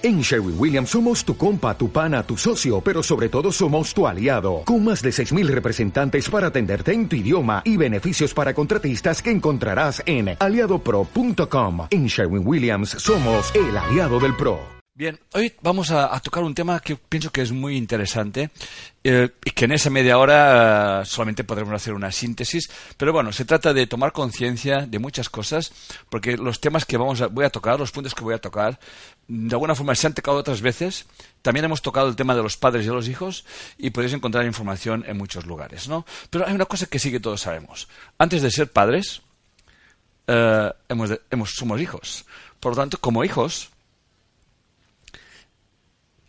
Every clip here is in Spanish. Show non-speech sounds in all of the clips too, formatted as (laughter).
En Sherwin Williams somos tu compa, tu pana, tu socio, pero sobre todo somos tu aliado, con más de 6.000 representantes para atenderte en tu idioma y beneficios para contratistas que encontrarás en aliadopro.com. En Sherwin Williams somos el aliado del PRO. Bien, hoy vamos a, tocar un tema que pienso que es muy interesante eh, y que en esa media hora eh, solamente podremos hacer una síntesis, pero bueno, se trata de tomar conciencia de muchas cosas, porque los temas que vamos a, voy a tocar, los puntos que voy a tocar, de alguna forma se han tocado otras veces. También hemos tocado el tema de los padres y de los hijos y podéis encontrar información en muchos lugares, ¿no? Pero hay una cosa que sí que todos sabemos. Antes de ser padres, eh, hemos, somos hijos. Por lo tanto, como hijos,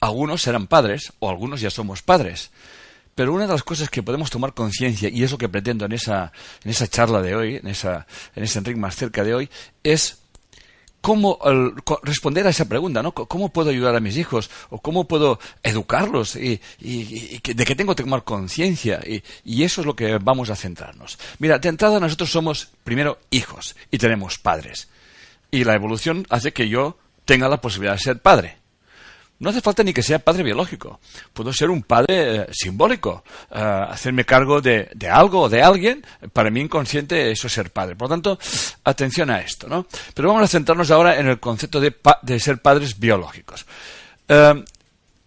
algunos serán padres o algunos ya somos padres. Pero una de las cosas que podemos tomar conciencia, y es lo que pretendo en esa, en esa charla de hoy, en, esa, en ese Enrique más cerca de hoy, es cómo responder a esa pregunta, ¿no? ¿Cómo puedo ayudar a mis hijos? ¿O cómo puedo educarlos? Y, de qué tengo que tomar conciencia. Y, y, eso es lo que vamos a centrarnos. Mira, de entrada nosotros somos primero hijos y tenemos padres. Y la evolución hace que yo tenga la posibilidad de ser padre. No hace falta ni que sea padre biológico. Puedo ser un padre eh, simbólico. Eh, hacerme cargo de, algo o de alguien. Para mí inconsciente eso es ser padre. Por lo tanto, atención a esto. ¿no? Pero vamos a centrarnos ahora en el concepto de, ser padres biológicos. Eh,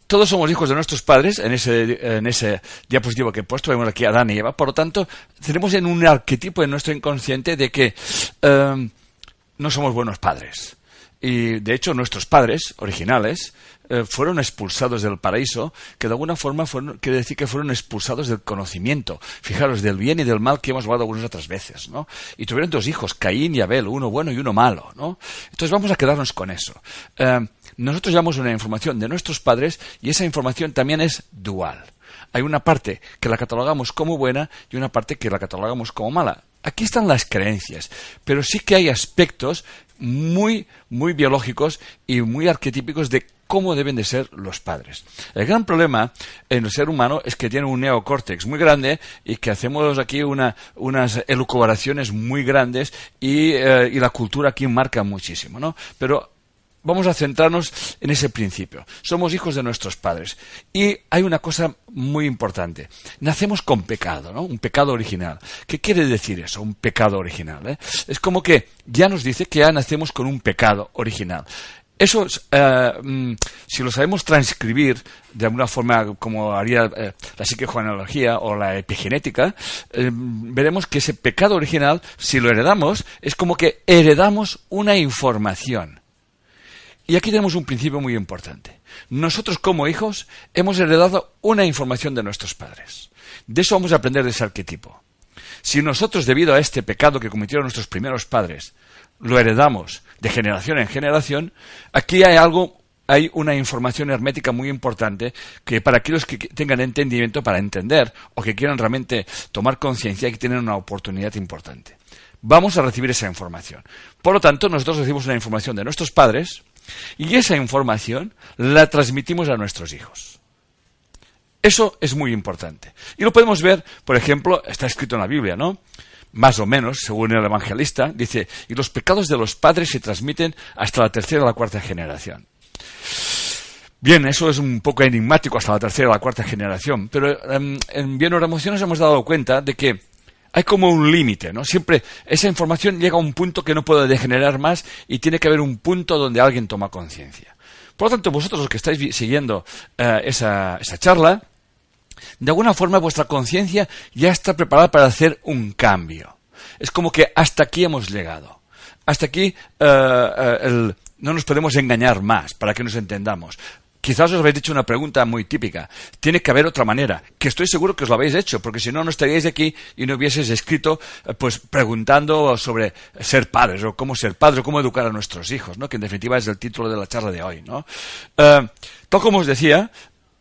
todos somos hijos de nuestros padres, en ese, en ese diapositivo que he puesto, vemos aquí a Adán y Eva, por lo tanto, tenemos en un arquetipo en nuestro inconsciente de que no somos buenos padres. Y de hecho nuestros padres originales eh, fueron expulsados del paraíso, que de alguna forma fueron, quiere decir que fueron expulsados del conocimiento, fijaros, del bien y del mal que hemos hablado algunas otras veces, ¿no? Y tuvieron dos hijos, Caín y Abel, uno bueno y uno malo, ¿no? Entonces vamos a quedarnos con eso. Eh, nosotros llevamos una información de nuestros padres y esa información también es dual. Hay una parte que la catalogamos como buena y una parte que la catalogamos como mala. Aquí están las creencias, pero sí que hay aspectos muy, muy biológicos y muy arquetípicos de cómo deben de ser los padres. El gran problema en el ser humano es que tiene un neocórtex muy grande y que hacemos aquí una, unas elucubraciones muy grandes y, eh, y la cultura aquí marca muchísimo, ¿no? Pero vamos a centrarnos en ese principio. Somos hijos de nuestros padres. Y hay una cosa muy importante. Nacemos con pecado, ¿no? Un pecado original. ¿Qué quiere decir eso? Un pecado original. ¿eh? Es como que ya nos dice que ya nacemos con un pecado original. Eso, eh, mm, si lo sabemos transcribir de alguna forma como haría eh, la psicogenealogía o la epigenética, eh, veremos que ese pecado original, si lo heredamos, es como que heredamos una información. Y aquí tenemos un principio muy importante. Nosotros como hijos hemos heredado una información de nuestros padres. De eso vamos a aprender de ese arquetipo. Si nosotros, debido a este pecado que cometieron nuestros primeros padres, lo heredamos de generación en generación, aquí hay algo, hay una información hermética muy importante que para aquellos que tengan entendimiento para entender o que quieran realmente tomar conciencia que tienen una oportunidad importante. Vamos a recibir esa información. Por lo tanto, nosotros recibimos una información de nuestros padres y esa información la transmitimos a nuestros hijos. Eso es muy importante. Y lo podemos ver, por ejemplo, está escrito en la Biblia, ¿no? más o menos, según el evangelista, dice, y los pecados de los padres se transmiten hasta la tercera o la cuarta generación. Bien, eso es un poco enigmático hasta la tercera o la cuarta generación, pero em, en Bien Emociones hemos dado cuenta de que hay como un límite, ¿no? Siempre esa información llega a un punto que no puede degenerar más y tiene que haber un punto donde alguien toma conciencia. Por lo tanto, vosotros los que estáis siguiendo eh, esa, esa charla, de alguna forma vuestra conciencia ya está preparada para hacer un cambio. Es como que hasta aquí hemos llegado. Hasta aquí eh, eh, no nos podemos engañar más, para que nos entendamos. Quizás os habéis dicho una pregunta muy típica. Tiene que haber otra manera, que estoy seguro que os lo habéis hecho, porque si no, no estaríais aquí y no hubieseis escrito, eh, pues preguntando sobre ser padres, o cómo ser padre, o cómo educar a nuestros hijos, ¿no? Que en definitiva es el título de la charla de hoy, ¿no? tal como os decía,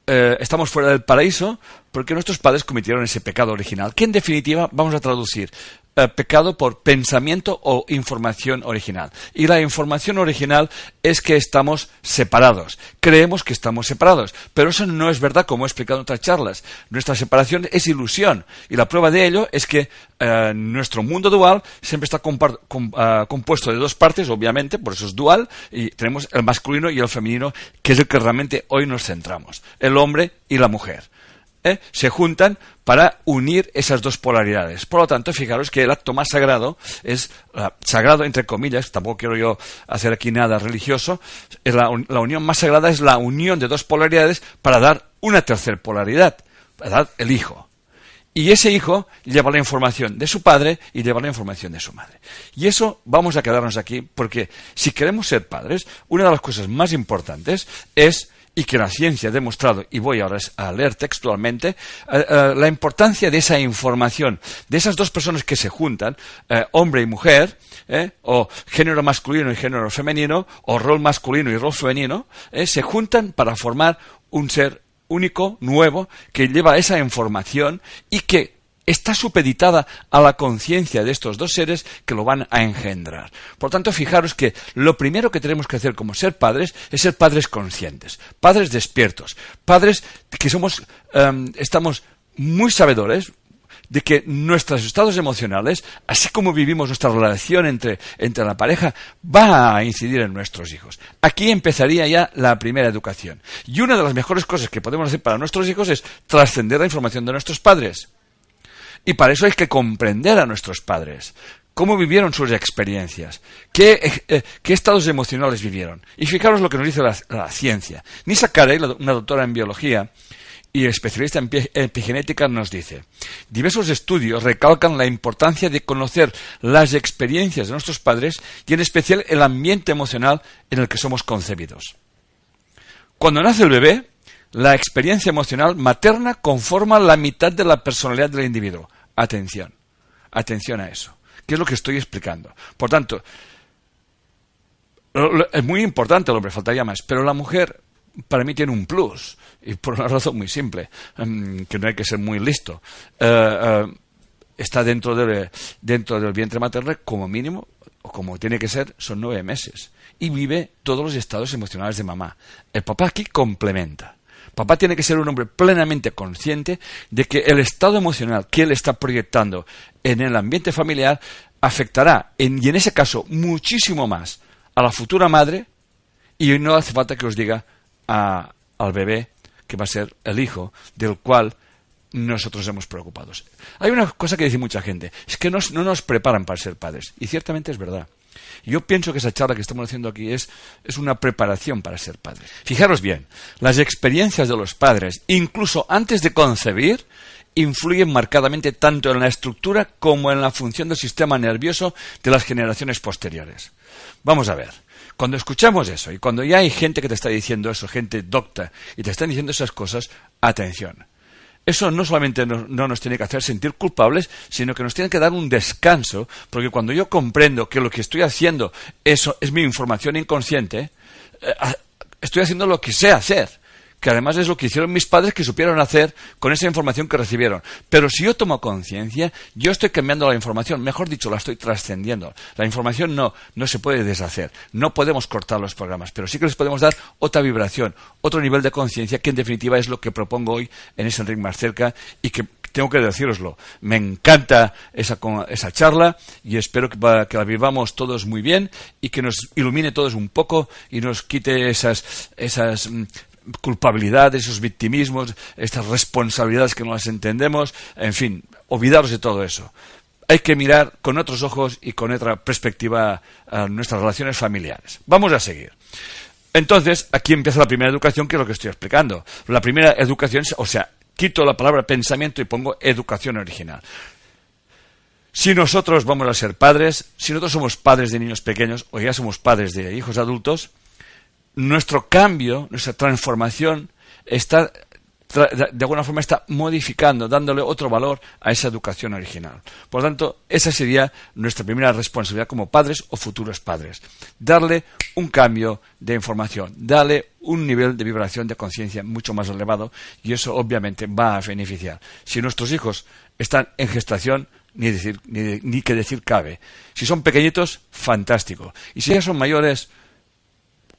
estamos fuera del paraíso porque nuestros padres cometieron ese pecado original, que en definitiva vamos a traducir. eh, pecado por pensamiento o información original. Y la información original es que estamos separados. Creemos que estamos separados, pero eso no es verdad como he explicado en otras charlas. Nuestra separación es ilusión y la prueba de ello es que eh, nuestro mundo dual siempre está eh, compuesto de dos partes, obviamente, por eso es dual, y tenemos el masculino y el femenino, que es el que realmente hoy nos centramos, el hombre y la mujer. ¿Eh? se juntan para unir esas dos polaridades. Por lo tanto, fijaros que el acto más sagrado es sagrado entre comillas, tampoco quiero yo hacer aquí nada religioso, la, la, unión más sagrada es la unión de dos polaridades para dar una tercera polaridad, para dar el hijo. Y ese hijo lleva la información de su padre y lleva la información de su madre. Y eso vamos a quedarnos aquí porque si queremos ser padres, una de las cosas más importantes es y que la ciencia ha demostrado, y voy ahora a leer textualmente, eh, eh, la importancia de esa información, de esas dos personas que se juntan, eh, hombre y mujer, o género masculino y género femenino, o rol masculino y rol femenino, se juntan para formar un ser único, nuevo, que lleva esa información y que está supeditada a la conciencia de estos dos seres que lo van a engendrar. Por tanto, fijaros que lo primero que tenemos que hacer como ser padres es ser padres conscientes, padres despiertos, padres que somos, em, estamos muy sabedores, de que nuestros estados emocionales, así como vivimos nuestra relación entre, entre la pareja, va a incidir en nuestros hijos. Aquí empezaría ya la primera educación. Y una de las mejores cosas que podemos hacer para nuestros hijos es trascender la información de nuestros padres. Y para eso hay que comprender a nuestros padres. ¿Cómo vivieron sus experiencias? ¿Qué, eh, eh, estados emocionales vivieron? Y fijaros lo que nos dice la, ciencia. Nisa Carey, una doctora en biología y especialista en epigenética, nos dice, diversos estudios recalcan la importancia de conocer las experiencias de nuestros padres y en especial el ambiente emocional en el que somos concebidos. Cuando nace el bebé, la experiencia emocional materna conforma la mitad de la personalidad del individuo. Atención, atención a eso. ¿Qué es lo que estoy explicando? Por tanto, es muy importante el hombre, faltaría más, pero la mujer para mí tiene un plus, y por una razón muy simple, em, que no hay que ser muy listo. Eh, eh, está dentro, de, dentro del vientre materno como mínimo, o como tiene que ser, son nueve meses. Y vive todos los estados emocionales de mamá. El papá aquí complementa. Papá tiene que ser un hombre plenamente consciente de que el estado emocional que él está proyectando en el ambiente familiar afectará, y en ese caso, muchísimo más a la futura madre, y no hace falta que os diga al bebé que va a ser el hijo del cual nosotros hemos preocupados. Hay una cosa que dice mucha gente, es que no nos preparan para ser padres, y ciertamente es verdad. Yo pienso que esa charla que estamos haciendo aquí es, es una preparación para ser padre. Fijaros bien, las experiencias de los padres, incluso antes de concebir, influyen marcadamente tanto en la estructura como en la función del sistema nervioso de las generaciones posteriores. Vamos a ver. Cuando escuchamos eso y cuando ya hay gente que te está diciendo eso, gente docta, y te están diciendo esas cosas, atención. Eso no solamente no, nos tiene que hacer sentir culpables, sino que nos tiene que dar un descanso, porque cuando yo comprendo que lo que estoy haciendo eso es mi información inconsciente, eh, estoy haciendo lo que sé hacer que además es lo que hicieron mis padres que supieron hacer con esa información que recibieron. Pero si yo tomo conciencia, yo estoy cambiando la información, mejor dicho, la estoy trascendiendo. La información no, no se puede deshacer, no podemos cortar los programas, pero sí que les podemos dar otra vibración, otro nivel de conciencia, que en definitiva es lo que propongo hoy en ese Enrique más cerca y que tengo que deciroslo, me encanta esa, esa charla y espero que, que, la vivamos todos muy bien y que nos ilumine todos un poco y nos quite esas, esas culpabilidades, esos victimismos, estas responsabilidades que no las entendemos, en fin, olvidaros de todo eso. Hay que mirar con otros ojos y con otra perspectiva a nuestras relaciones familiares. Vamos a seguir. Entonces, aquí empieza la primera educación, que es lo que estoy explicando. La primera educación, o sea, quito la palabra pensamiento y pongo educación original. Si nosotros vamos a ser padres, si nosotros somos padres de niños pequeños o ya somos padres de hijos adultos, nuestro cambio, nuestra transformación está de alguna forma está modificando, dándole otro valor a esa educación original. Por lo tanto, esa sería nuestra primera responsabilidad como padres o futuros padres. Darle un cambio de información, darle un nivel de vibración de conciencia mucho más elevado y eso obviamente va a beneficiar. Si nuestros hijos están en gestación, ni, decir, ni, ni que decir cabe. Si son pequeñitos, fantástico. Y si ya son mayores,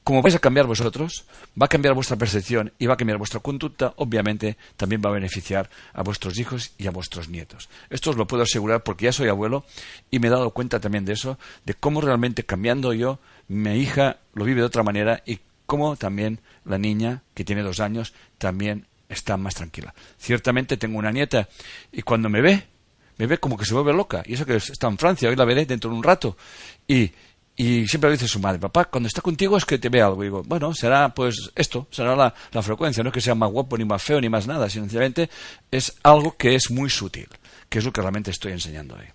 como vais a cambiar vosotros, va a cambiar vuestra percepción y va a cambiar vuestra conducta, obviamente también va a beneficiar a vuestros hijos y a vuestros nietos. Esto os lo puedo asegurar porque ya soy abuelo y me he dado cuenta también de eso, de cómo realmente cambiando yo, mi hija lo vive de otra manera y cómo también la niña, que tiene dos años, también está más tranquila. Ciertamente tengo una nieta y cuando me ve, me ve como que se vuelve loca. Y eso que está en Francia, hoy la veré dentro de un rato. Y y siempre dice su madre, papá, cuando está contigo es que te ve algo. Y digo, bueno, será pues esto, será la, frecuencia, no es que sea más guapo, ni más feo, ni más nada, sencillamente es algo que es muy sutil, que es lo que realmente estoy enseñando ahí.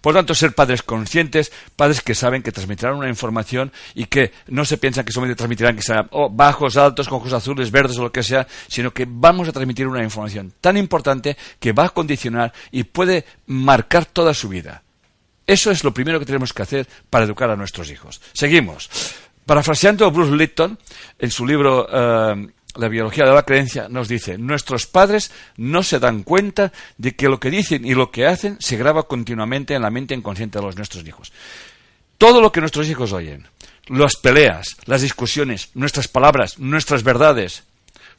Por tanto, ser padres conscientes, padres que saben que transmitirán una información y que no se piensan que solamente transmitirán que sean oh, bajos, altos, con ojos azules, verdes o lo que sea, sino que vamos a transmitir una información tan importante que va a condicionar y puede marcar toda su vida. Eso es lo primero que tenemos que hacer para educar a nuestros hijos. Seguimos. Parafraseando a Bruce Lipton, en su libro eh, La biología de la creencia, nos dice, nuestros padres no se dan cuenta de que lo que dicen y lo que hacen se graba continuamente en la mente inconsciente de los nuestros hijos. Todo lo que nuestros hijos oyen, las peleas, las discusiones, nuestras palabras, nuestras verdades,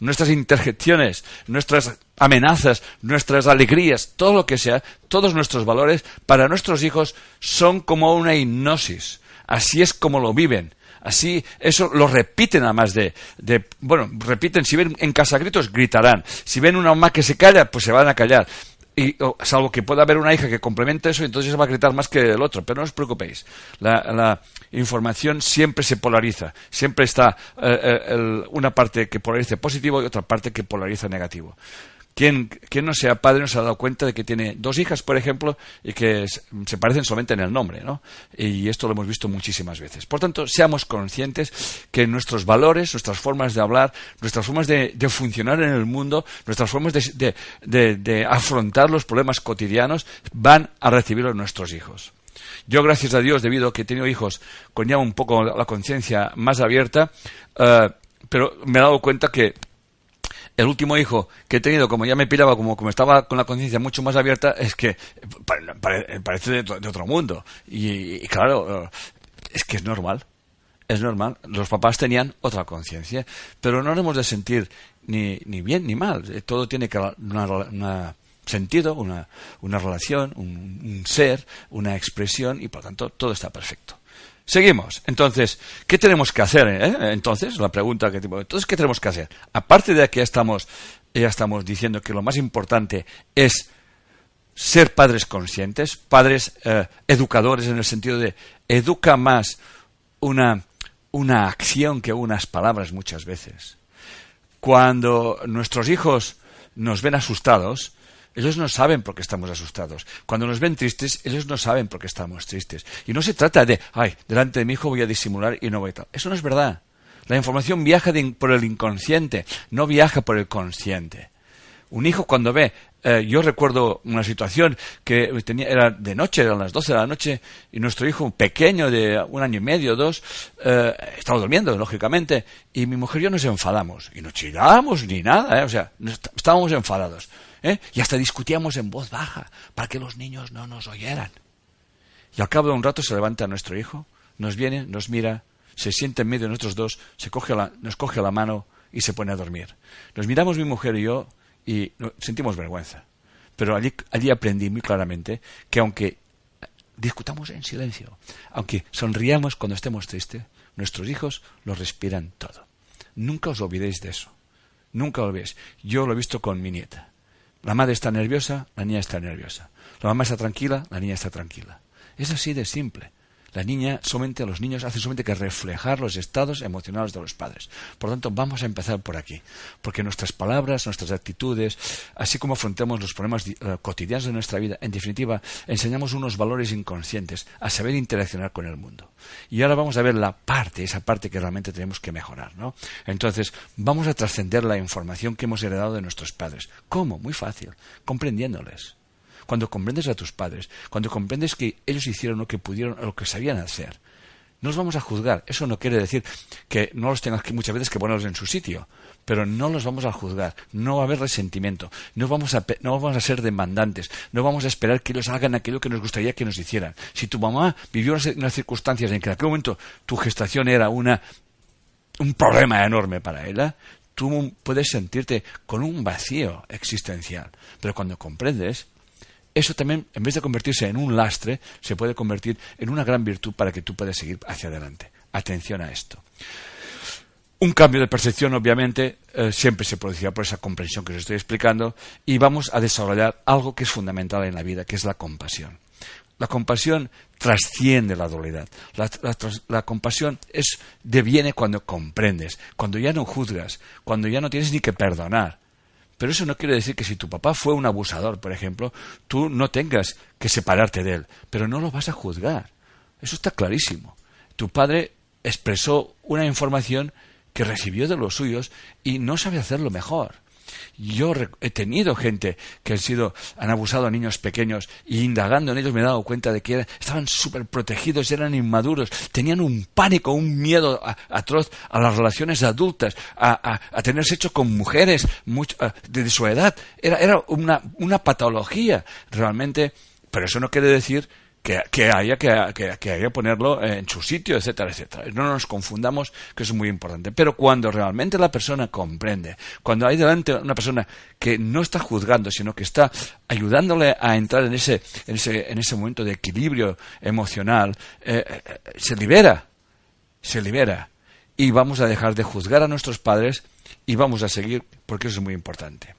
nuestras interjecciones, nuestras amenazas, nuestras alegrías, todo lo que sea, todos nuestros valores, para nuestros hijos son como una hipnosis. Así es como lo viven. Así, eso lo repiten además de, de, bueno, repiten, si ven en casa gritos, gritarán. Si ven una mamá que se calla, pues se van a callar y salvo que pueda haber una hija que complemente eso, entonces va a gritar más que el otro. Pero no os preocupéis, la, información siempre se polariza, siempre está eh, eh, una parte que polariza positivo y otra parte que polariza negativo. Quien, no sea padre no se ha dado cuenta de que tiene dos hijas, por ejemplo, y que se parecen solamente en el nombre, ¿no? Y esto lo hemos visto muchísimas veces. Por tanto, seamos conscientes que nuestros valores, nuestras formas de hablar, nuestras formas de, funcionar en el mundo, nuestras formas de, afrontar los problemas cotidianos van a recibirlos nuestros hijos. Yo, gracias a Dios, debido a que he tenido hijos con ya un poco la conciencia más abierta, eh, pero me he dado cuenta que el último hijo que he tenido, como ya me piraba, como, como estaba con la conciencia mucho más abierta, es que parece de, otro mundo. Y, claro, es que es normal. Es normal. Los papás tenían otra conciencia. Pero no hemos de sentir ni, ni bien ni mal. Todo tiene que una, una sentido, una, una relación, un ser, una expresión y por lo tanto todo está perfecto. Seguimos. Entonces, ¿qué tenemos que hacer? Eh? Entonces, la pregunta que entonces, ¿qué tenemos que hacer? Aparte de que ya estamos, ya estamos diciendo que lo más importante es ser padres conscientes, padres eh, educadores en el sentido de educa más una, una acción que unas palabras muchas veces. Cuando nuestros hijos nos ven asustados, ellos no saben por qué estamos asustados. Cuando nos ven tristes, ellos no saben por qué estamos tristes. Y no se trata de, ay, delante de mi hijo voy a disimular y no voy a. Eso no es verdad. La información viaja por el inconsciente, no viaja por el consciente. Un hijo cuando ve, eh, yo recuerdo una situación que tenía, era de noche, eran las 12 de la noche, y nuestro hijo pequeño de un año y medio, dos, eh, estaba durmiendo, lógicamente, y mi mujer y yo nos enfadamos. Y no chillamos ni nada, eh, o sea, estábamos enfadados. ¿Eh? y hasta discutíamos en voz baja para que los niños no nos oyeran. Y al cabo de un rato se levanta nuestro hijo, nos viene, nos mira, se sienta en medio de nosotros dos, se coge nos coge la mano y se pone a dormir. Nos miramos mi mujer y yo y sentimos vergüenza. Pero allí, allí aprendí muy claramente que aunque discutamos en silencio, aunque sonriamos cuando estemos tristes, nuestros hijos lo respiran todo. Nunca os olvidéis de eso. Nunca lo olvidéis. Yo lo he visto con mi nieta. La madre está nerviosa, la niña está nerviosa. La mamá está tranquila, la niña está tranquila. Es así de simple. La niña, solamente los niños hacen solamente que reflejar los estados emocionales de los padres. Por lo tanto, vamos a empezar por aquí, porque nuestras palabras, nuestras actitudes, así como afrontamos los problemas eh, cotidianos de nuestra vida, en definitiva, enseñamos unos valores inconscientes a saber interaccionar con el mundo. Y ahora vamos a ver la parte, esa parte que realmente tenemos que mejorar, ¿no? Entonces, vamos a trascender la información que hemos heredado de nuestros padres. ¿Cómo? Muy fácil, comprendiéndoles cuando comprendes a tus padres, cuando comprendes que ellos hicieron lo que pudieron, lo que sabían hacer, No los vamos a juzgar. Eso no quiere decir que no los tengas que muchas veces que ponerlos en su sitio. Pero no los vamos a juzgar. No va a haber resentimiento. No vamos a, no vamos a ser demandantes. No vamos a esperar que ellos hagan aquello que nos gustaría que nos hicieran. Si tu mamá vivió unas circunstancias en que en aquel momento tu gestación era una, un problema enorme para ella, tú puedes sentirte con un vacío existencial. Pero cuando comprendes, eso también, en vez de convertirse en un lastre, se puede convertir en una gran virtud para que tú puedas seguir hacia adelante. Atención a esto. Un cambio de percepción, obviamente, eh, siempre se producirá por esa comprensión que os estoy explicando y vamos a desarrollar algo que es fundamental en la vida, que es la compasión. La compasión trasciende la dualidad. La, compasión es, deviene cuando comprendes, cuando ya no juzgas, cuando ya no tienes ni que perdonar. Pero eso no quiere decir que si tu papá fue un abusador, por ejemplo, tú no tengas que separarte de él, pero no lo vas a juzgar. Eso está clarísimo. Tu padre expresó una información que recibió de los suyos y no sabe hacerlo mejor. Yo he tenido gente que han sido, han abusado a niños pequeños y indagando en ellos me he dado cuenta de que estaban súper protegidos, eran inmaduros, tenían un pánico, un miedo atroz a las relaciones adultas, a, tener sexo con mujeres de, su edad. Era, era una, una patología realmente, pero eso no quiere decir que, haya que, que, ponerlo en su sitio, etcétera, etcétera. No nos confundamos, que es muy importante. Pero cuando realmente la persona comprende, cuando hay delante una persona que no está juzgando, sino que está ayudándole a entrar en ese, en ese, en ese momento de equilibrio emocional, eh, eh, se libera, se libera. Y vamos a dejar de juzgar a nuestros padres y vamos a seguir, porque eso es muy importante.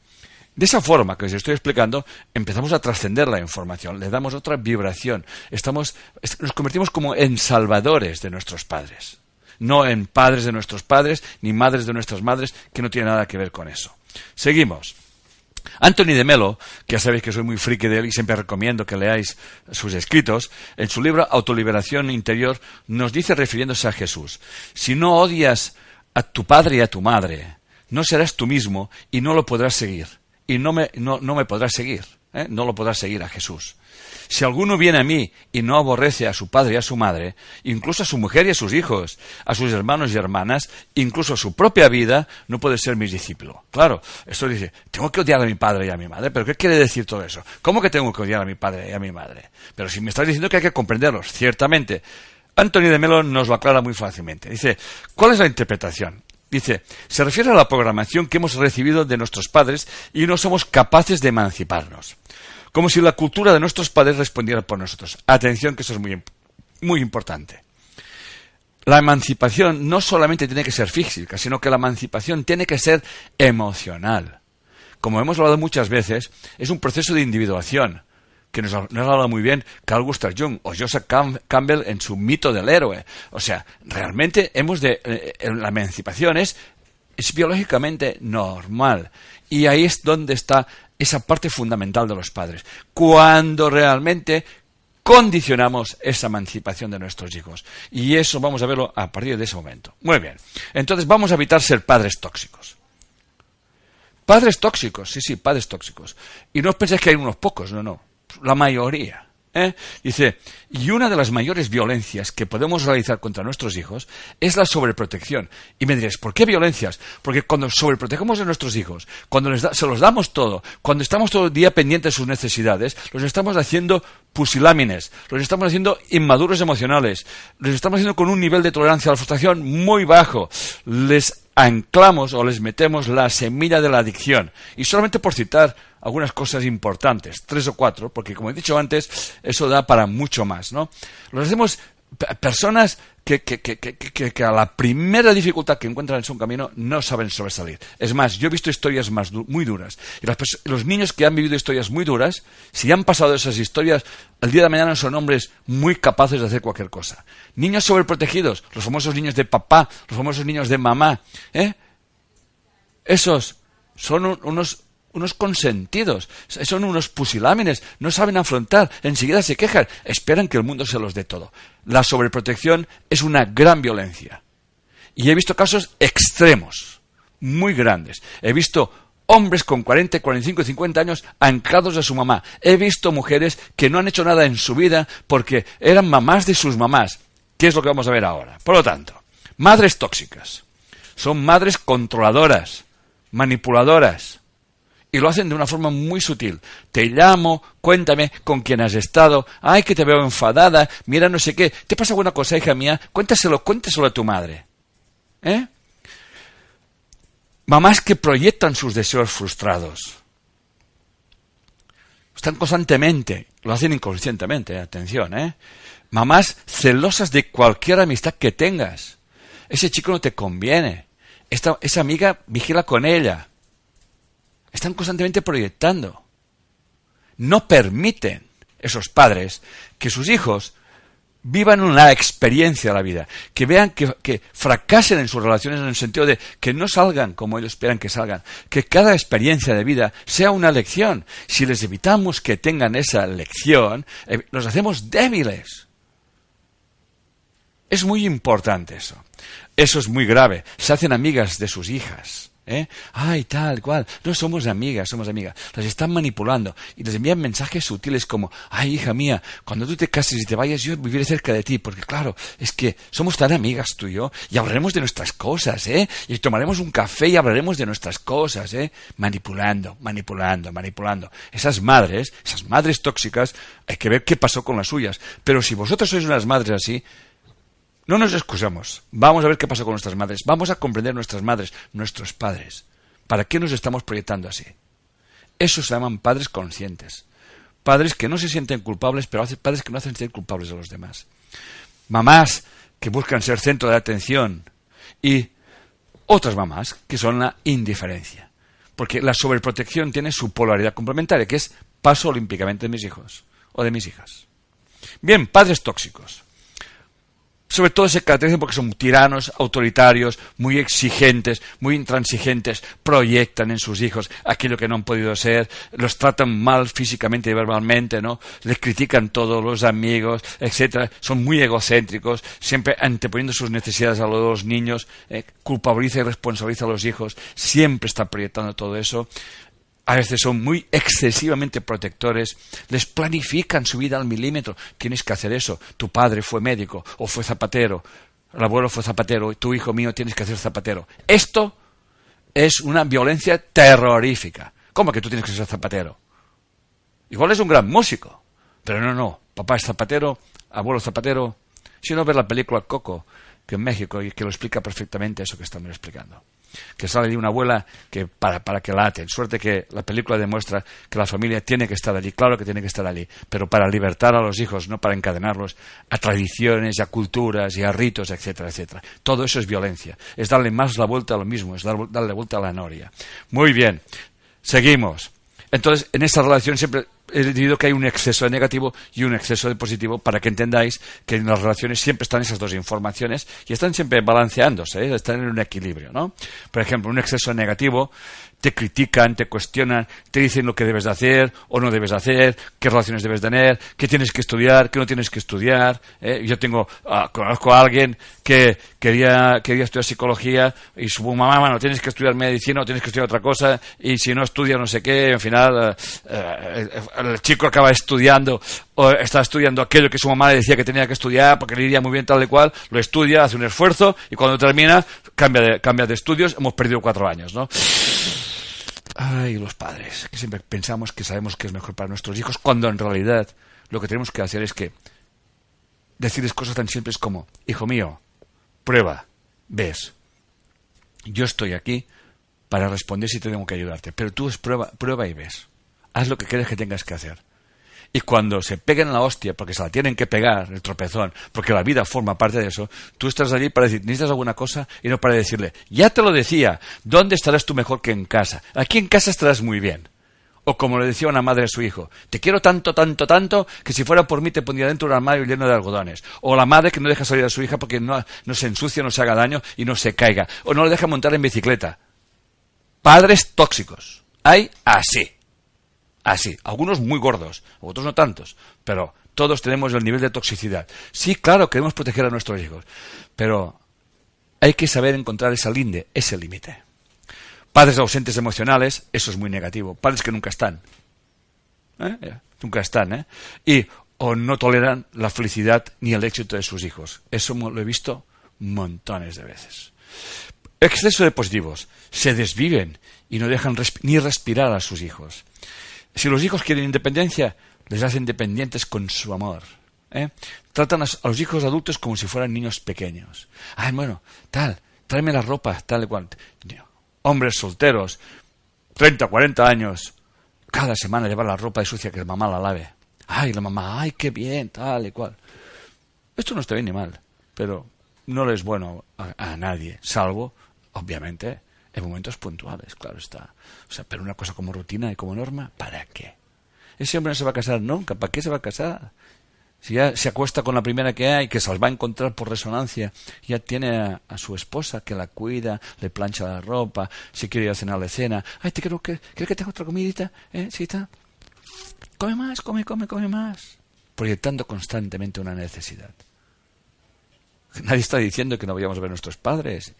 De esa forma que os estoy explicando, empezamos a trascender la información, le damos otra vibración, estamos, nos convertimos como en salvadores de nuestros padres, no en padres de nuestros padres, ni madres de nuestras madres, que no tiene nada que ver con eso. Seguimos. Anthony de Melo, que ya sabéis que soy muy friki de él y siempre recomiendo que leáis sus escritos, en su libro Autoliberación Interior nos dice refiriéndose a Jesús, si no odias a tu padre y a tu madre, no serás tú mismo y no lo podrás seguir y no me, no, me podrás seguir, ¿eh? no lo podrás seguir a Jesús. Si alguno viene a mí y no aborrece a su padre y a su madre, incluso a su mujer y a sus hijos, a sus hermanos y hermanas, incluso a su propia vida, no puede ser mi discípulo. Claro, esto dice, tengo que odiar a mi padre y a mi madre, pero ¿qué quiere decir todo eso? ¿Cómo que tengo que odiar a mi padre y a mi madre? Pero si me estás diciendo que hay que comprenderlos, ciertamente. Antonio de Melo nos lo aclara muy fácilmente. Dice, ¿cuál es la interpretación? Dice, se refiere a la programación que hemos recibido de nuestros padres y no somos capaces de emanciparnos. Como si la cultura de nuestros padres respondiera por nosotros. Atención, que eso es muy, muy importante. La emancipación no solamente tiene que ser física, sino que la emancipación tiene que ser emocional. Como hemos hablado muchas veces, es un proceso de individuación que nos, nos habla muy bien Carl Gustav Jung o Joseph Campbell en su mito del héroe. O sea, realmente hemos de... Eh, eh, la emancipación es, es biológicamente normal. Y ahí es donde está esa parte fundamental de los padres. Cuando realmente condicionamos esa emancipación de nuestros hijos. Y eso vamos a verlo a partir de ese momento. Muy bien. Entonces vamos a evitar ser padres tóxicos. Padres tóxicos, sí, sí, padres tóxicos. Y no os penséis que hay unos pocos, no, no la mayoría. ¿eh? Dice, y una de las mayores violencias que podemos realizar contra nuestros hijos es la sobreprotección. Y me diréis, ¿por qué violencias? Porque cuando sobreprotegemos a nuestros hijos, cuando les se los damos todo, cuando estamos todo el día pendientes de sus necesidades, los estamos haciendo pusilámines, los estamos haciendo inmaduros emocionales, los estamos haciendo con un nivel de tolerancia a la frustración muy bajo, les anclamos o les metemos la semilla de la adicción. Y solamente por citar algunas cosas importantes, tres o cuatro, porque como he dicho antes, eso da para mucho más, ¿no? Los hacemos personas que, que, que, que, a la primera dificultad que encuentran en su camino no saben sobresalir. Es más, yo he visto historias más muy duras. Y los niños que han vivido historias muy duras, si han pasado esas historias, el día de mañana son hombres muy capaces de hacer cualquier cosa. Niños sobreprotegidos, los famosos niños de papá, los famosos niños de mamá, ¿eh? Esos son unos unos consentidos, son unos pusilámines, no saben afrontar, enseguida se quejan, esperan que el mundo se los dé todo. La sobreprotección es una gran violencia. Y he visto casos extremos, muy grandes. He visto hombres con 40, 45, 50 años anclados a su mamá. He visto mujeres que no han hecho nada en su vida porque eran mamás de sus mamás. ¿Qué es lo que vamos a ver ahora? Por lo tanto, madres tóxicas. Son madres controladoras, manipuladoras. Y lo hacen de una forma muy sutil. Te llamo, cuéntame con quién has estado. Ay, que te veo enfadada. Mira, no sé qué. ¿Te pasa alguna cosa, hija mía? Cuéntaselo, cuéntaselo a tu madre. ¿Eh? Mamás que proyectan sus deseos frustrados. Están constantemente, lo hacen inconscientemente, atención, ¿eh? Mamás celosas de cualquier amistad que tengas. Ese chico no te conviene. Esta, esa amiga vigila con ella. Están constantemente proyectando. No permiten esos padres que sus hijos vivan una experiencia de la vida, que vean que, fracasen en sus relaciones en el sentido de que no salgan como ellos esperan que salgan, que cada experiencia de vida sea una lección. Si les evitamos que tengan esa lección, eh, los hacemos débiles. Es muy importante eso. Eso es muy grave. Se hacen amigas de sus hijas. ¿Eh? Ay, tal cual. No somos amigas, somos amigas. Las están manipulando y les envían mensajes sutiles como, ay, hija mía, cuando tú te cases y te vayas, yo viviré cerca de ti, porque claro, es que somos tan amigas tú y yo, y hablaremos de nuestras cosas, ¿eh? Y tomaremos un café y hablaremos de nuestras cosas, ¿eh? Manipulando, manipulando, manipulando. Esas madres, esas madres tóxicas, hay que ver qué pasó con las suyas. Pero si vosotros sois unas madres así, no nos excusamos. Vamos a ver qué pasa con nuestras madres. Vamos a comprender nuestras madres, nuestros padres. ¿Para qué nos estamos proyectando así? Eso se llaman padres conscientes. Padres que no se sienten culpables, pero padres que no hacen ser culpables a los demás. Mamás que buscan ser centro de atención. Y otras mamás que son la indiferencia. Porque la sobreprotección tiene su polaridad complementaria, que es paso olímpicamente de mis hijos o de mis hijas. Bien, padres tóxicos sobre todo se caracterizan porque son tiranos, autoritarios, muy exigentes, muy intransigentes, proyectan en sus hijos aquello que no han podido ser, los tratan mal físicamente y verbalmente, ¿no? Les critican todos los amigos, etcétera, son muy egocéntricos, siempre anteponiendo sus necesidades a los niños, eh, culpabiliza y responsabiliza a los hijos, siempre está proyectando todo eso a veces son muy excesivamente protectores, les planifican su vida al milímetro. Tienes que hacer eso. Tu padre fue médico o fue zapatero, el abuelo fue zapatero, tu hijo mío tienes que hacer zapatero. Esto es una violencia terrorífica. ¿Cómo que tú tienes que ser zapatero? Igual es un gran músico, pero no, no. Papá es zapatero, abuelo zapatero. Si no ves la película Coco, que en México, y que lo explica perfectamente eso que estamos explicando que sale de una abuela que para, para que la aten. Suerte que la película demuestra que la familia tiene que estar allí, claro que tiene que estar allí, pero para libertar a los hijos, no para encadenarlos a tradiciones, a culturas y a ritos, etcétera, etcétera. Todo eso es violencia, es darle más la vuelta a lo mismo, es darle vuelta a la noria. Muy bien, seguimos. Entonces, en esa relación siempre he decidido que hay un exceso de negativo y un exceso de positivo para que entendáis que en las relaciones siempre están esas dos informaciones y están siempre balanceándose, ¿eh? están en un equilibrio, ¿no? Por ejemplo, un exceso de negativo te critican, te cuestionan, te dicen lo que debes de hacer o no debes de hacer, qué relaciones debes tener, qué tienes que estudiar, qué no tienes que estudiar. ¿eh? Yo tengo, ah, conozco a alguien que quería, quería estudiar psicología y su mamá, no tienes que estudiar medicina o tienes que estudiar otra cosa y si no estudia no sé qué, al final eh, eh, el chico acaba estudiando o está estudiando aquello que su mamá le decía que tenía que estudiar porque le iría muy bien tal y cual, lo estudia, hace un esfuerzo y cuando termina cambia de, cambia de estudios, hemos perdido cuatro años, ¿no? Ay, los padres, que siempre pensamos que sabemos que es mejor para nuestros hijos, cuando en realidad lo que tenemos que hacer es que decirles cosas tan simples como, hijo mío, prueba, ves, yo estoy aquí para responder si tengo que ayudarte, pero tú es prueba, prueba y ves. Haz lo que crees que tengas que hacer. Y cuando se peguen la hostia, porque se la tienen que pegar, el tropezón, porque la vida forma parte de eso, tú estás allí para decir, necesitas alguna cosa y no para decirle, ya te lo decía, ¿dónde estarás tú mejor que en casa? Aquí en casa estarás muy bien. O como le decía una madre a su hijo, te quiero tanto, tanto, tanto, que si fuera por mí te pondría dentro de un armario lleno de algodones. O la madre que no deja salir a su hija porque no, no se ensucia, no se haga daño y no se caiga. O no le deja montar en bicicleta. Padres tóxicos. Hay así. Así, algunos muy gordos, otros no tantos, pero todos tenemos el nivel de toxicidad. Sí, claro, queremos proteger a nuestros hijos, pero hay que saber encontrar esa linde, ese límite. Padres ausentes emocionales, eso es muy negativo. Padres que nunca están. ¿Eh? Nunca están, ¿eh? Y o no toleran la felicidad ni el éxito de sus hijos. Eso lo he visto montones de veces. Exceso de positivos. Se desviven y no dejan ni respirar a sus hijos. Si los hijos quieren independencia, les hacen dependientes con su amor. ¿eh? Tratan a, los hijos adultos como si fueran niños pequeños. Ay, bueno, tal, tráeme la ropa, tal y cual. Hombres solteros, 30, 40 años, cada semana llevar la ropa de sucia que la mamá la lave. Ay, la mamá, ay, qué bien, tal y cual. Esto no está bien ni mal, pero no le es bueno a, nadie, salvo, obviamente, en momentos puntuales, claro está. O sea, pero una cosa como rutina y como norma, ¿para qué? Ese hombre no se va a casar nunca, ¿para qué se va a casar? Si ya se acuesta con la primera que hay, que se las va a encontrar por resonancia, ya tiene a, su esposa que la cuida, le plancha la ropa, si quiere ir a cenar, le cena. Ay, te creo que, ¿quieres que te otra comidita? ¿Eh? ¿Sí está? Come más, come, come, come más. Proyectando constantemente una necesidad. (laughs) Nadie está diciendo que no vayamos a ver a nuestros padres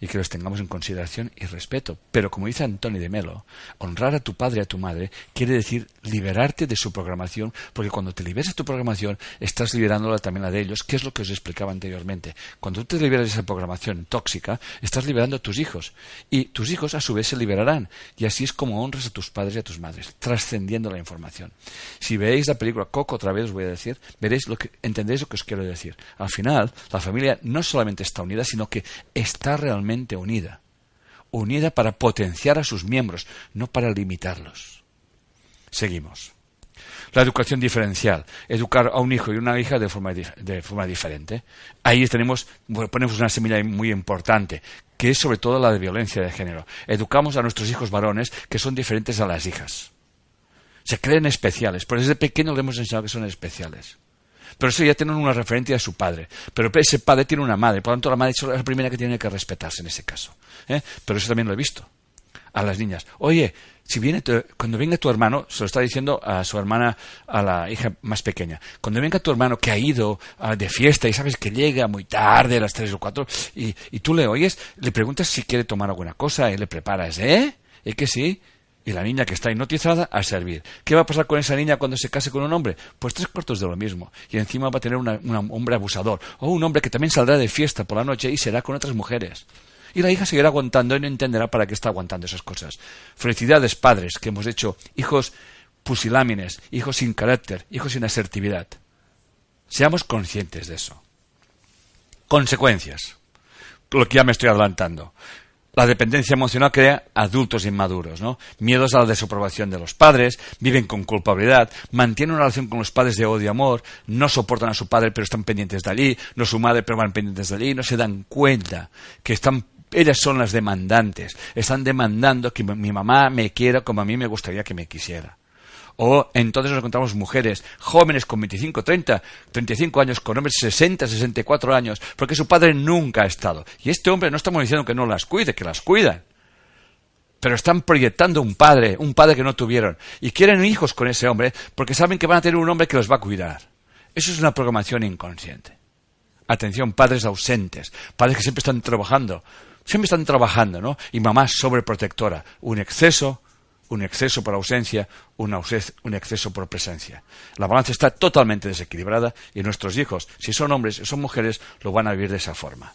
y que los tengamos en consideración y respeto. Pero como dice Antonio de Melo, honrar a tu padre y a tu madre quiere decir liberarte de su programación, porque cuando te liberas de tu programación, estás liberándola también a de ellos, que es lo que os explicaba anteriormente. Cuando tú te liberas de esa programación tóxica, estás liberando a tus hijos. Y tus hijos a su vez se liberarán. Y así es como honras a tus padres y a tus madres, trascendiendo la información. Si veis la película Coco otra vez os voy a decir, veréis lo que, entenderéis lo que os quiero decir. Al final, la familia no solamente está unida, sino que está realmente unida. Unida para potenciar a sus miembros, no para limitarlos. Seguimos. La educación diferencial. Educar a un hijo y una hija de forma, de forma diferente. Ahí tenemos, ponemos una semilla muy importante, que es sobre todo la de violencia de género. Educamos a nuestros hijos varones que son diferentes a las hijas. Se creen especiales, pero desde pequeño le hemos enseñado que son especiales. Pero eso ya tienen una referencia de su padre. Pero ese padre tiene una madre, por lo tanto la madre es la primera que tiene que respetarse en ese caso. ¿eh? Pero eso también lo he visto. A las niñas. Oye, si viene cuando venga tu hermano, se lo está diciendo a su hermana, a la hija más pequeña, cuando venga tu hermano que ha ido de fiesta y sabes que llega muy tarde, a las tres o cuatro, y, y tú le oyes, le preguntas si quiere tomar alguna cosa y le preparas, ¿eh? ¿Y que sí? Y la niña que está hipnotizada a servir. ¿Qué va a pasar con esa niña cuando se case con un hombre? Pues tres cuartos de lo mismo. Y encima va a tener un hombre abusador. O un hombre que también saldrá de fiesta por la noche y será con otras mujeres. Y la hija seguirá aguantando y no entenderá para qué está aguantando esas cosas. Felicidades, padres, que hemos hecho hijos pusilámines, hijos sin carácter, hijos sin asertividad. Seamos conscientes de eso. Consecuencias. Lo que ya me estoy adelantando. La dependencia emocional crea adultos inmaduros, ¿no? Miedos a la desaprobación de los padres, viven con culpabilidad, mantienen una relación con los padres de odio-amor, no soportan a su padre pero están pendientes de allí, no su madre pero van pendientes de allí, no se dan cuenta que están ellas son las demandantes, están demandando que mi mamá me quiera como a mí me gustaría que me quisiera. O entonces nos encontramos mujeres jóvenes con 25, 30, 35 años, con hombres 60, 64 años, porque su padre nunca ha estado. Y este hombre no estamos diciendo que no las cuide, que las cuidan. Pero están proyectando un padre, un padre que no tuvieron. Y quieren hijos con ese hombre porque saben que van a tener un hombre que los va a cuidar. Eso es una programación inconsciente. Atención, padres ausentes, padres que siempre están trabajando, siempre están trabajando, ¿no? Y mamá sobreprotectora, un exceso, un exceso por ausencia, un, un, exceso por presencia. La balanza está totalmente desequilibrada y nuestros hijos, si son hombres o son mujeres, lo van a vivir de esa forma.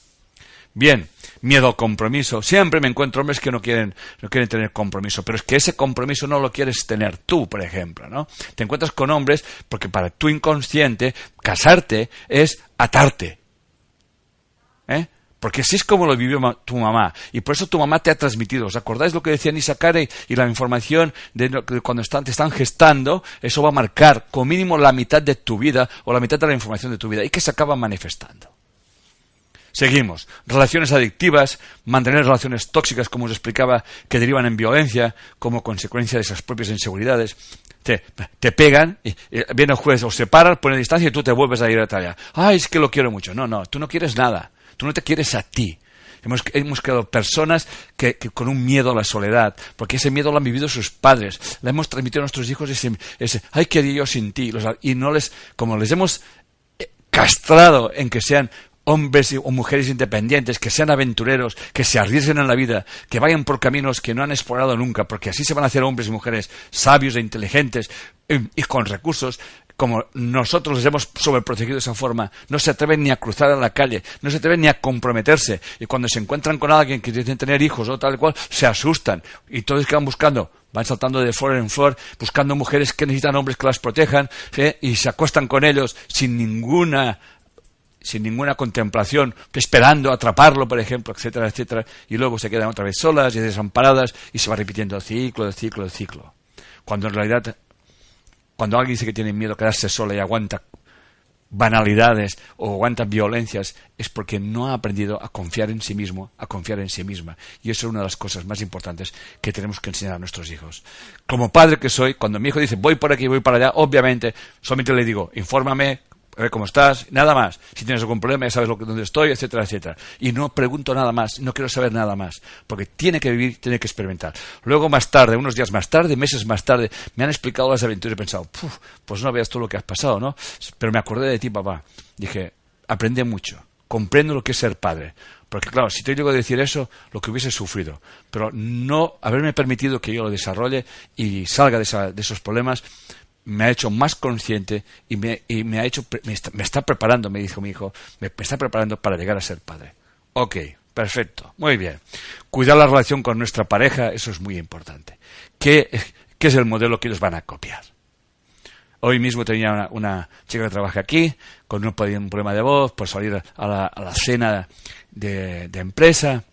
Bien, miedo al compromiso. Siempre me encuentro hombres que no quieren, no quieren tener compromiso, pero es que ese compromiso no lo quieres tener tú, por ejemplo, ¿no? Te encuentras con hombres porque para tu inconsciente casarte es atarte. Porque así es como lo vivió tu mamá. Y por eso tu mamá te ha transmitido. ¿Os acordáis lo que decía Nisa Carey y la información de, cuando están, te están gestando? Eso va a marcar como mínimo la mitad de tu vida o la mitad de la información de tu vida y que se acaba manifestando. Seguimos. Relaciones adictivas, mantener relaciones tóxicas, como os explicaba, que derivan en violencia como consecuencia de esas propias inseguridades. Te, te pegan, y, viene el juez, os separan, pone distancia y tú te vuelves a ir a talla. Ay, es que lo quiero mucho. No, no, tú no quieres nada. Tú no te quieres a ti. Hemos, hemos creado personas que, con un miedo a la soledad, porque ese miedo lo han vivido sus padres. Le hemos transmitido a nuestros hijos ese, ese ay, qué haría yo sin ti. y no les, como les hemos eh, castrado en que sean hombres o mujeres independientes, que sean aventureros, que se arriesguen en la vida, que vayan por caminos que no han explorado nunca, porque así se van a hacer hombres y mujeres sabios e inteligentes eh, y con recursos, como nosotros les hemos sobreprotegido de esa forma, no se atreven ni a cruzar a la calle, no se atreven ni a comprometerse. Y cuando se encuentran con alguien que dicen tener hijos o tal cual, se asustan. Y todos que van buscando, van saltando de flor en flor, buscando mujeres que necesitan hombres que las protejan, ¿eh? y se acuestan con ellos sin ninguna sin ninguna contemplación, esperando atraparlo, por ejemplo, etcétera, etcétera, y luego se quedan otra vez solas y desamparadas y se va repitiendo el ciclo, el ciclo, el ciclo. Cuando en realidad, cuando alguien dice que tiene miedo a quedarse sola y aguanta banalidades o aguanta violencias, es porque no ha aprendido a confiar en sí mismo, a confiar en sí misma. Y eso es una de las cosas más importantes que tenemos que enseñar a nuestros hijos. Como padre que soy, cuando mi hijo dice voy por aquí, voy para allá, obviamente solamente le digo, infórmame, a ver cómo estás, nada más. Si tienes algún problema, ya sabes lo que, dónde estoy, etcétera, etcétera. Y no pregunto nada más, no quiero saber nada más, porque tiene que vivir, tiene que experimentar. Luego, más tarde, unos días más tarde, meses más tarde, me han explicado las aventuras y he pensado, pues no veas todo lo que has pasado, ¿no? Pero me acordé de ti, papá. Dije, aprende mucho, comprendo lo que es ser padre. Porque claro, si te llego a decir eso, lo que hubiese sufrido. Pero no haberme permitido que yo lo desarrolle y salga de, de esos problemas, me ha hecho más consciente y me, y me ha hecho me está, preparando, me dijo mi hijo, me, está preparando para llegar a ser padre. Ok, perfecto, muy bien. Cuidar la relación con nuestra pareja, eso es muy importante. ¿Qué, qué es el modelo que ellos van a copiar? Hoy mismo tenía una, chica que trabaja aquí, con un, problema de voz, por salir a la, a la cena de, de empresa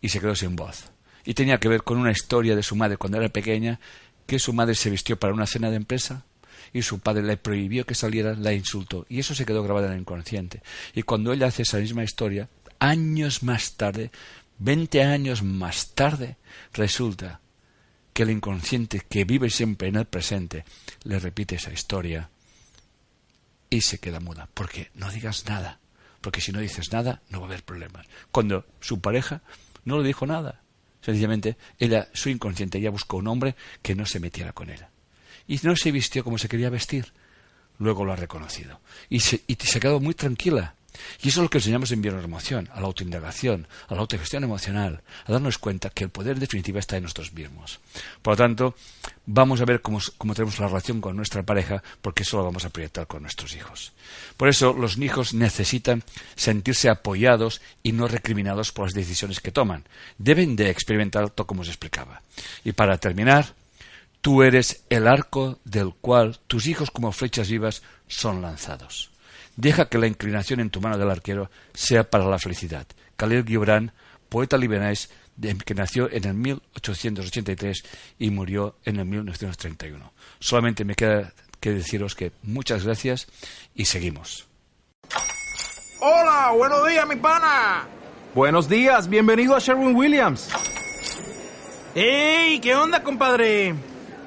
y se quedó sin voz. Y tenía que ver con una historia de su madre cuando era pequeña, que su madre se vistió para una cena de empresa y su padre le prohibió que saliera, la insultó. Y eso se quedó grabado en el inconsciente. Y cuando ella hace esa misma historia, años más tarde, 20 años más tarde, resulta que el inconsciente que vive siempre en el presente le repite esa historia y se queda muda. Porque no digas nada. Porque si no dices nada, no va a haber problemas. Cuando su pareja no le dijo nada. Sencillamente, ella, su inconsciente, ya buscó un hombre que no se metiera con ella y no se vistió como se quería vestir. Luego lo ha reconocido. Y se, ha quedado muy tranquila. Y eso es lo que enseñamos en Bioemoción, a la autoindagación, a la autogestión emocional, a darnos cuenta que el poder en definitiva está en nosotros mismos. Por lo tanto, vamos a ver cómo, cómo, tenemos la relación con nuestra pareja, porque eso lo vamos a proyectar con nuestros hijos. Por eso, los hijos necesitan sentirse apoyados y no recriminados por las decisiones que toman. Deben de experimentar todo como os explicaba. Y para terminar, Tú eres el arco del cual tus hijos como flechas vivas son lanzados. Deja que la inclinación en tu mano del arquero sea para la felicidad. Khalil Gibran, poeta libanés que nació en el 1883 y murió en el 1931. Solamente me queda que deciros que muchas gracias y seguimos. Hola, buenos días, mi pana. Buenos días, bienvenido a Sherwin Williams. ¡Ey! ¿Qué onda, compadre?